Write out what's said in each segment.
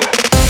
sweat.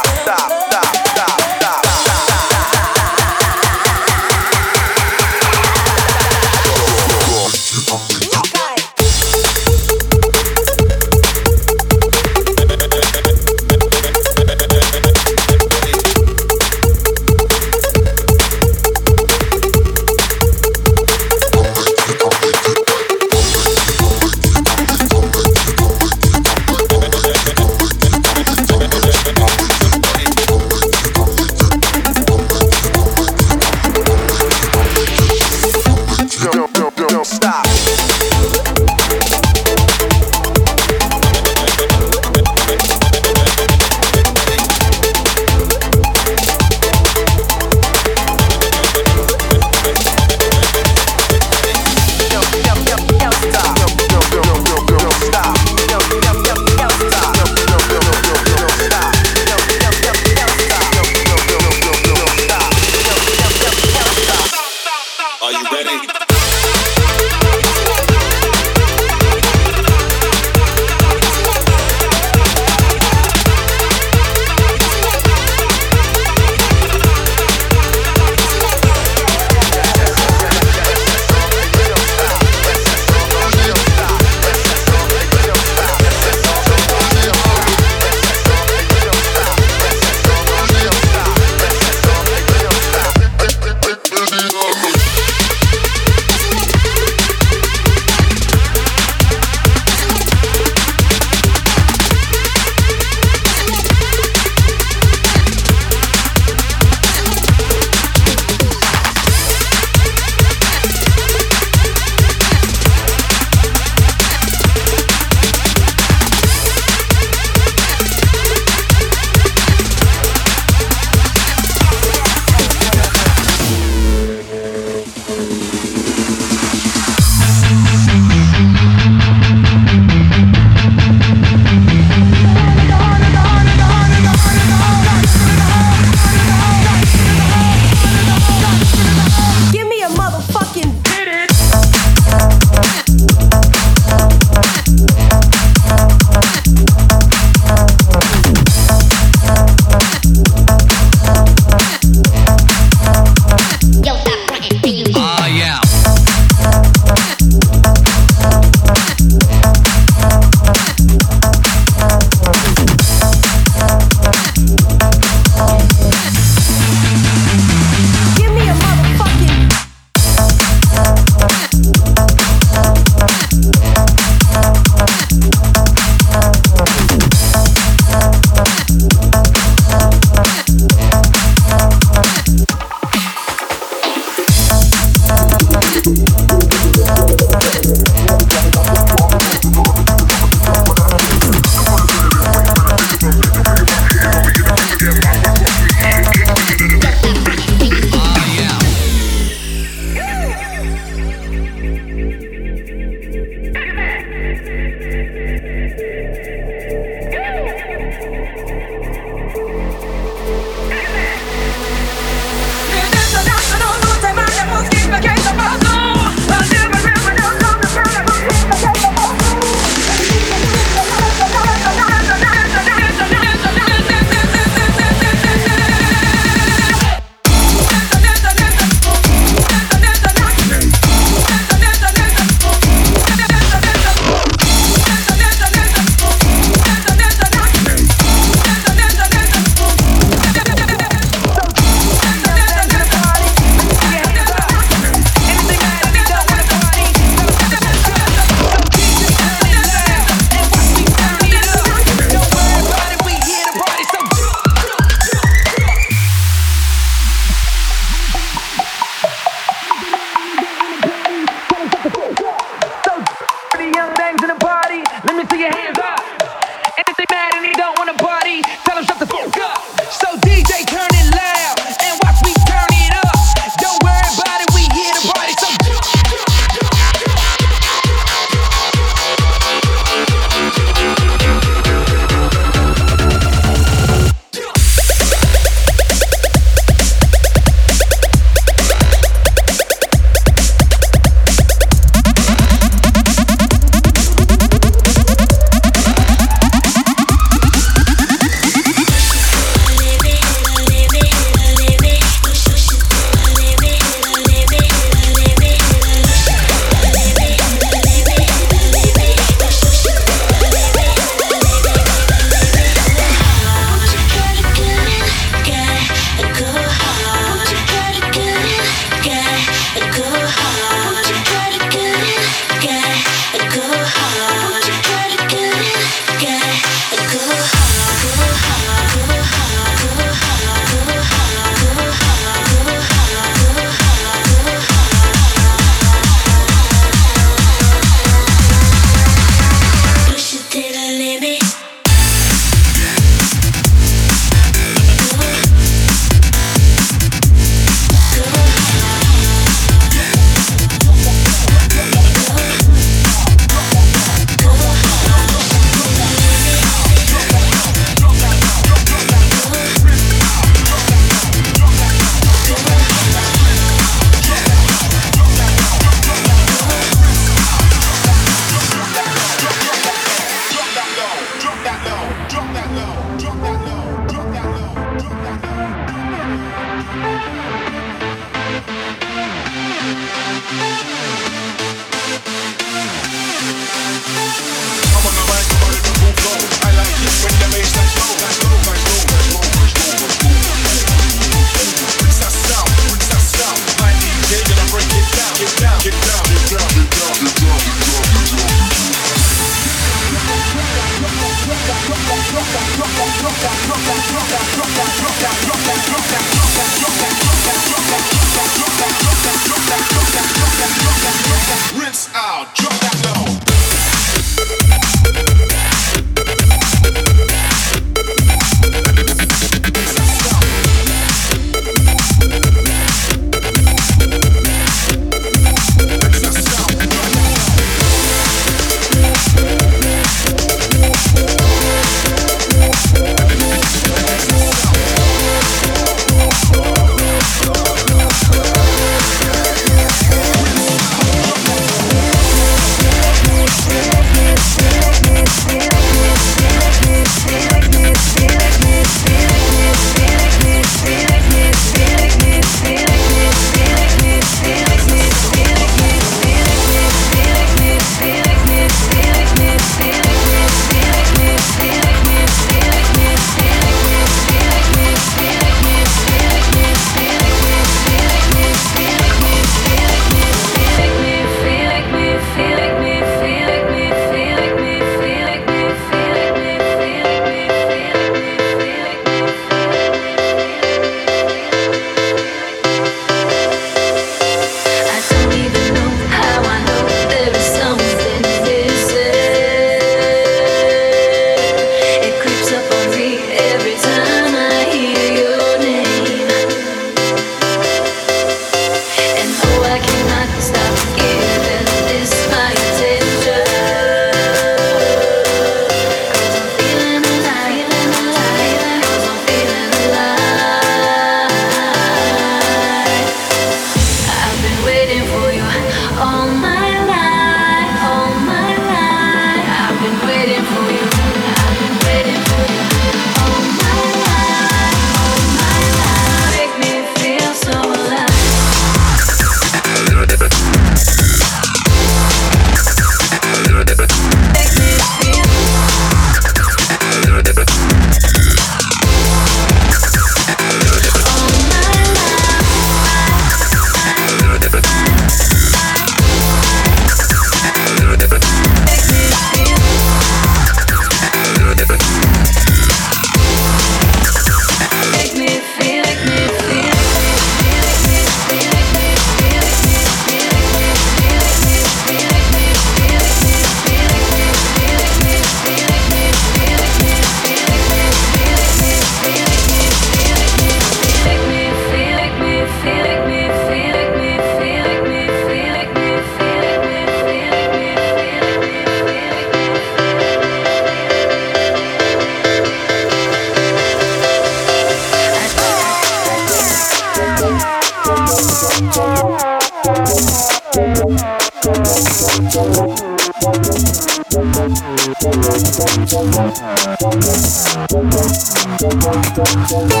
Ritmo. Ritmo.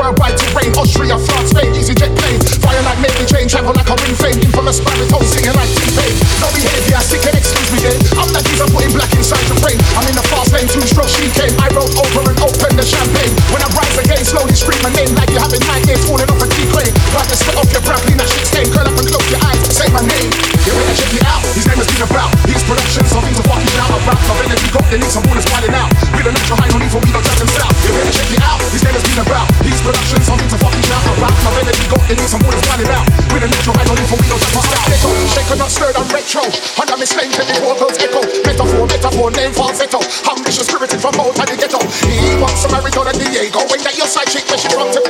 Worldwide terrain, Austria, France, Spain, easy jet plane. Fire like making chain, travel like a ring fame. Infamous spirit, home singing like two pain. No behavior, sick and excuse me then. I'm that geezer putting black inside the brain. I'm in the fast lane, two strokes she came. I rolled over and opened the champagne. When I rise again, slowly scream my name like you're having nightmares falling off a deep crane. Like the spit off your brow, clean that shit stain. Curl up and close your eyes, say my name. You better check me out. His name has been about. His production, something to fucking shout about. My energy got the links, I'm all is wilding out. With a natural high, no need for we don't track them south. You better check me out. His name has been about this production, something to fucking shout about. My melody got in some wood running out. With an intro, I don't need for we don't just bust out. Ghetto, shaken, not stirred, I'm retro. Under me slang, petty vocals echo. Metaphor, metaphor, name falsetto. Ambitious, spirited from old time ghetto. He wants a marathon and Diego. Ain't that your side chick, where she from to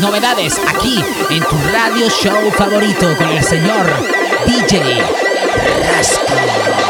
novedades aquí en tu radio show favorito con el señor DJ Rasco.